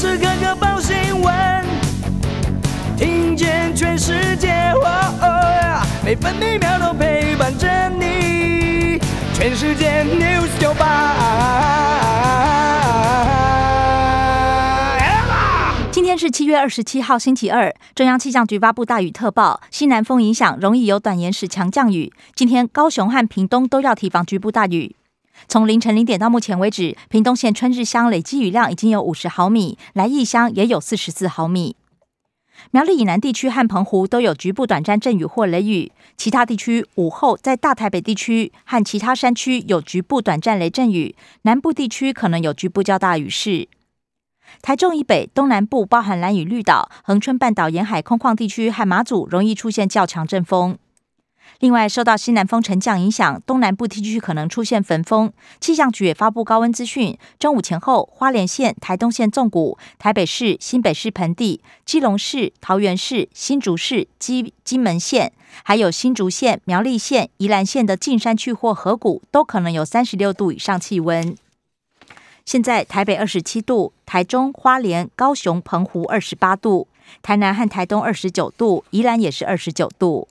时刻刻报新闻，听见全世界，每分每秒都陪伴着你。全世界 news 九八。今天是七月二十七号，星期二。中央气象局发布大雨特报，西南风影响，容易有短延时强降雨。今天高雄和屏东都要提防局部大雨。从凌晨零点到目前为止，屏东县春日乡累积雨量已经有五十毫米，来义乡也有四十四毫米。苗栗以南地区和澎湖都有局部短暂阵雨或雷雨，其他地区午后在大台北地区和其他山区有局部短暂雷阵雨，南部地区可能有局部较大雨势。台中以北、东南部包含蓝屿绿岛、恒春半岛沿海空旷地区和马祖，容易出现较强阵风。另外，受到西南风沉降影响，东南部地区可能出现焚风。气象局也发布高温资讯：中午前后，花莲县、台东县纵谷、台北市、新北市盆地、基隆市、桃园市、新竹市、基金门县，还有新竹县、苗栗县、宜兰县的近山区或河谷，都可能有三十六度以上气温。现在台北二十七度，台中、花莲、高雄、澎湖二十八度，台南和台东二十九度，宜兰也是二十九度。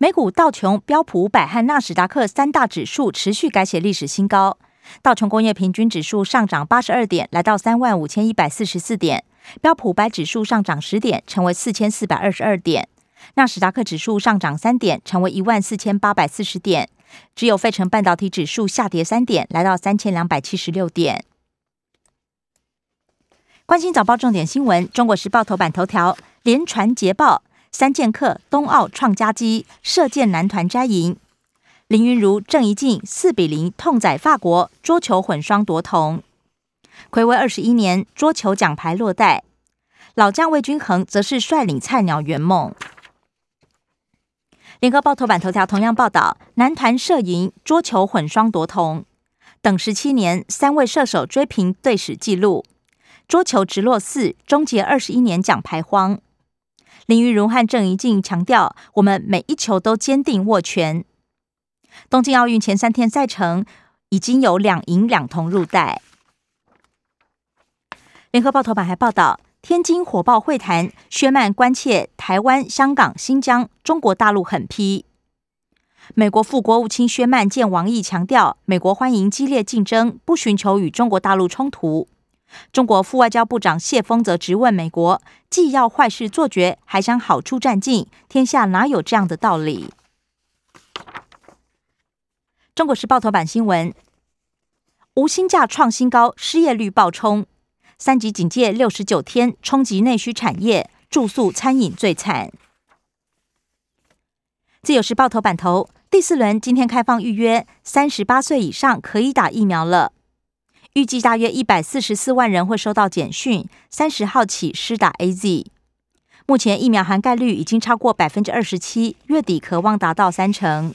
美股道琼、标普五百和纳斯达克三大指数持续改写历史新高。道琼工业平均指数上涨八十二点，来到三万五千一百四十四点；标普百指数上涨十点，成为四千四百二十二点；纳斯达克指数上涨三点，成为一万四千八百四十点。只有费城半导体指数下跌三点，来到三千两百七十六点。关心早报重点新闻，中国时报头版头条：连传捷报。三剑客冬奥创佳绩，射箭男团摘银。林云如、郑怡静四比零痛宰法国，桌球混双夺铜。暌违二十一年，桌球奖牌落袋。老将魏均衡则是率领菜鸟圆梦。联合报头版头条同样报道，男团射银，桌球混双夺铜。等十七年，三位射手追平队史纪录。桌球直落四，终结二十一年奖牌荒。林育如和郑怡静强调，我们每一球都坚定握拳。东京奥运前三天赛程已经有两银两铜入袋。联合报头版还报道，天津火爆会谈，薛曼关切台湾、香港、新疆，中国大陆狠批。美国副国务卿薛曼见王毅强调，美国欢迎激烈竞争，不寻求与中国大陆冲突。中国副外交部长谢峰则直问美国：既要坏事做绝，还想好处占尽，天下哪有这样的道理？中国时报头版新闻：无薪假创新高，失业率暴冲，三级警戒六十九天，冲击内需产业，住宿餐饮最惨。自由时报头版头：第四轮今天开放预约，三十八岁以上可以打疫苗了。预计大约一百四十四万人会收到简讯，三十号起施打 A Z。目前疫苗涵盖率已经超过百分之二十七，月底渴望达到三成。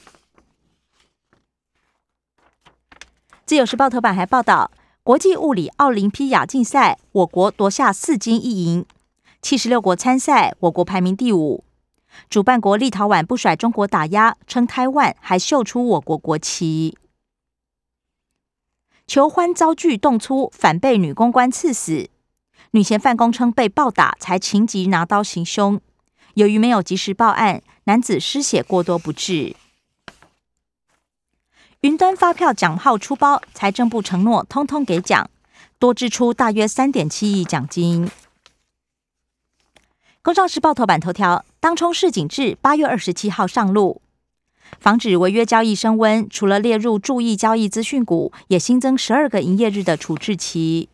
自由时报头版还报道，国际物理奥林匹亚竞赛，我国夺下四金一银，七十六国参赛，我国排名第五。主办国立陶宛不甩中国打压，称台湾还秀出我国国旗。求欢遭拒动粗，反被女公关刺死。女嫌犯供称被暴打，才情急拿刀行凶。由于没有及时报案，男子失血过多不治。云端发票奖号出包，财政部承诺通通给奖，多支出大约三点七亿奖金。工商时报头版头条：当冲市警制八月二十七号上路。防止违约交易升温，除了列入注意交易资讯股，也新增十二个营业日的处置期。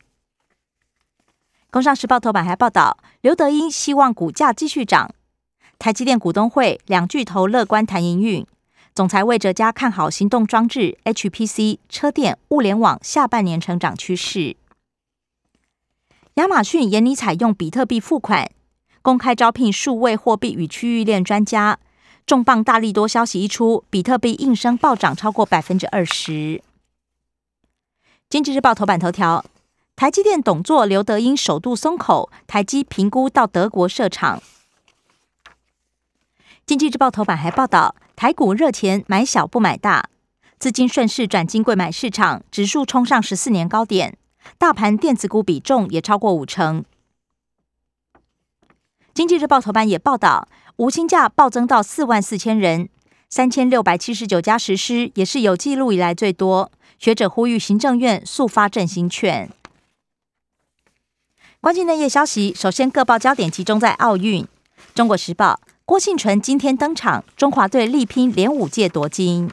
工商时报头版还报道，刘德英希望股价继续涨。台积电股东会两巨头乐观谈营运，总裁魏哲嘉看好行动装置、HPC、车电、物联网下半年成长趋势。亚马逊严拟采用比特币付款，公开招聘数位货币与区域链专家。重磅大力多消息一出，比特币应声暴涨超过百分之二十。经济日报头版头条：台积电董座刘德英首度松口，台积评估到德国设厂。经济日报头版还报道，台股热钱买小不买大，资金顺势转金贵买市场，指数冲上十四年高点，大盘电子股比重也超过五成。经济日报头版也报道，无薪假暴增到四万四千人，三千六百七十九家实施，也是有记录以来最多。学者呼吁行政院速发振兴券。关键内页消息，首先各报焦点集中在奥运。中国时报，郭庆纯今天登场，中华队力拼连五届夺金。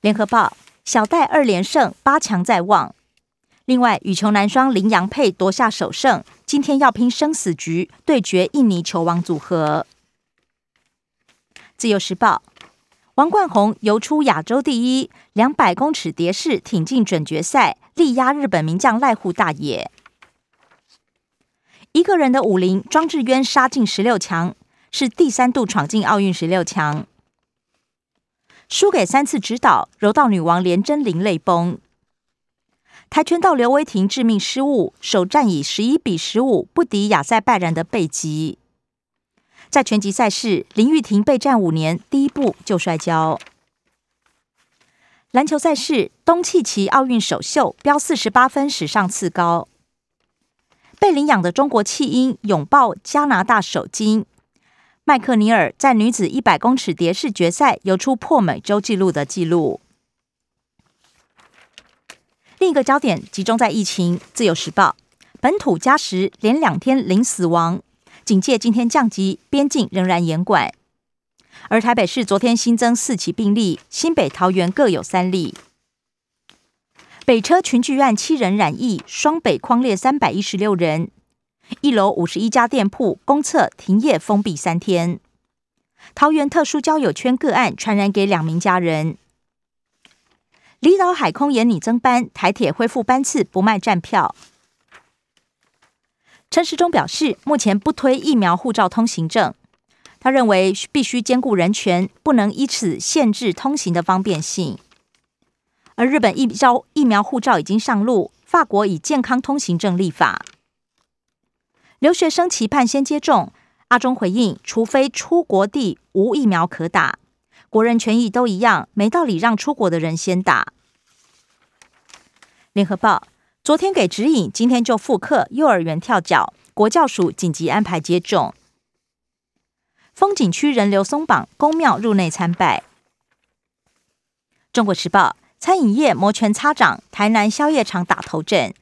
联合报，小戴二连胜，八强在望。另外，羽球男双林洋配夺下首胜，今天要拼生死局，对决印尼球王组合。自由时报，王冠宏游出亚洲第一，两百公尺蝶式挺进准决赛，力压日本名将濑户大野。一个人的武林，庄智渊杀进十六强，是第三度闯进奥运十六强。输给三次指导柔道女王连真玲泪崩。跆拳道刘威霆致命失误，首战以十一比十五不敌亚塞拜然的贝吉。在拳击赛事，林玉婷备战五年，第一步就摔跤。篮球赛事，东契奇奥运首秀飙四十八分，史上次高。被领养的中国弃婴拥抱加拿大首金，麦克尼尔在女子一百公尺蝶式决赛游出破美洲纪录的纪录。另一个焦点集中在疫情，《自由时报》本土加时连两天零死亡，警戒今天降级，边境仍然严管。而台北市昨天新增四起病例，新北、桃园各有三例。北车群聚案七人染疫，双北框列三百一十六人，一楼五十一家店铺公厕停业封闭三天。桃园特殊交友圈个案传染给两名家人。离岛海空延拟增班，台铁恢复班次不卖站票。陈时中表示，目前不推疫苗护照通行证，他认为必须兼顾人权，不能以此限制通行的方便性。而日本疫苗疫苗护照已经上路，法国以健康通行证立法。留学生期盼先接种，阿中回应：除非出国地无疫苗可打，国人权益都一样，没道理让出国的人先打。联合报昨天给指引，今天就复课，幼儿园跳脚，国教署紧急安排接种。风景区人流松绑，宫庙入内参拜。中国时报。餐饮业摩拳擦掌，台南宵夜场打头阵。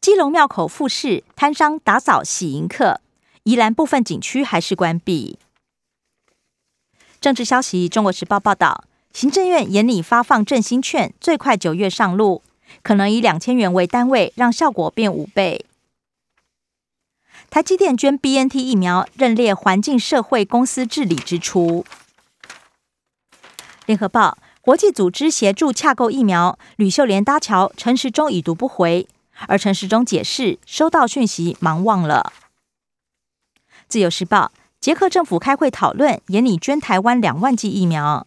基隆庙口复市摊商打扫洗迎客，宜兰部分景区还是关闭。政治消息：中国时报报道，行政院严拟发放振兴券，最快九月上路，可能以两千元为单位，让效果变五倍。台积电捐 BNT 疫苗，认列环境社会公司治理支出。联合报。国际组织协助洽购疫苗，吕秀莲搭桥，陈时中已读不回，而陈时中解释收到讯息，忙忘了。自由时报，捷克政府开会讨论，也拟捐台湾两万剂疫苗。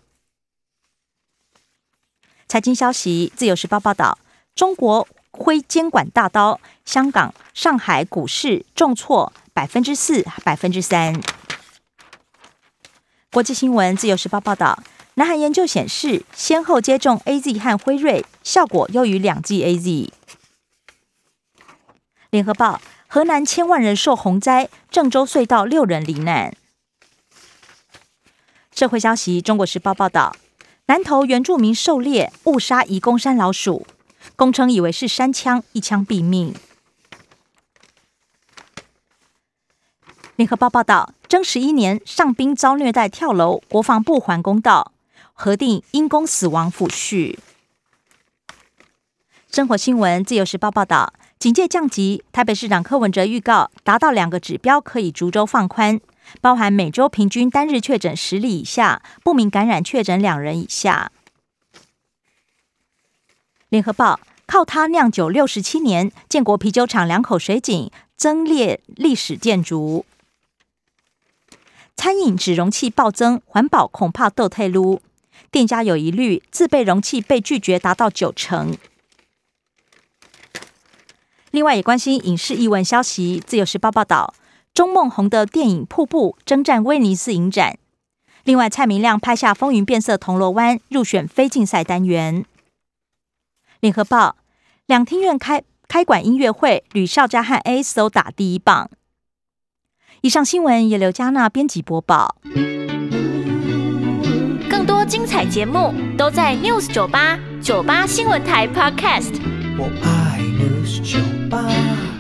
财经消息，自由时报报道，中国挥监管大刀，香港、上海股市重挫百分之四、百分之三。国际新闻，自由时报报道。南韩研究显示，先后接种 A Z 和辉瑞效果优于两剂 A Z。联合报：河南千万人受洪灾，郑州隧道六人罹难。社会消息：中国时报报道，南投原住民狩猎误杀移公山老鼠，公称以为是山枪，一枪毙命。联合报报道，征十一年上兵遭虐待跳楼，国防部还公道。核定因公死亡抚恤。生活新闻，自由时报报道，警戒降级，台北市长柯文哲预告，达到两个指标可以逐周放宽，包含每周平均单日确诊十例以下，不明感染确诊两人以下。联合报靠他酿酒六十七年，建国啤酒厂两口水井增列历史建筑。餐饮纸容器暴增，环保恐怕斗退路。店家有疑虑，自备容器被拒绝达到九成。另外，也关心影视译文消息。自由时报报道，钟梦红的电影《瀑布》征战威尼斯影展。另外，蔡明亮拍下《风云变色铜锣湾》，入选非竞赛单元。联合报两厅院开开馆音乐会，吕少佳和 A So 打第一棒。以上新闻由刘嘉娜编辑播报。更多精彩节目都在 News 九八九八新闻台 Podcast。我爱 News 酒吧。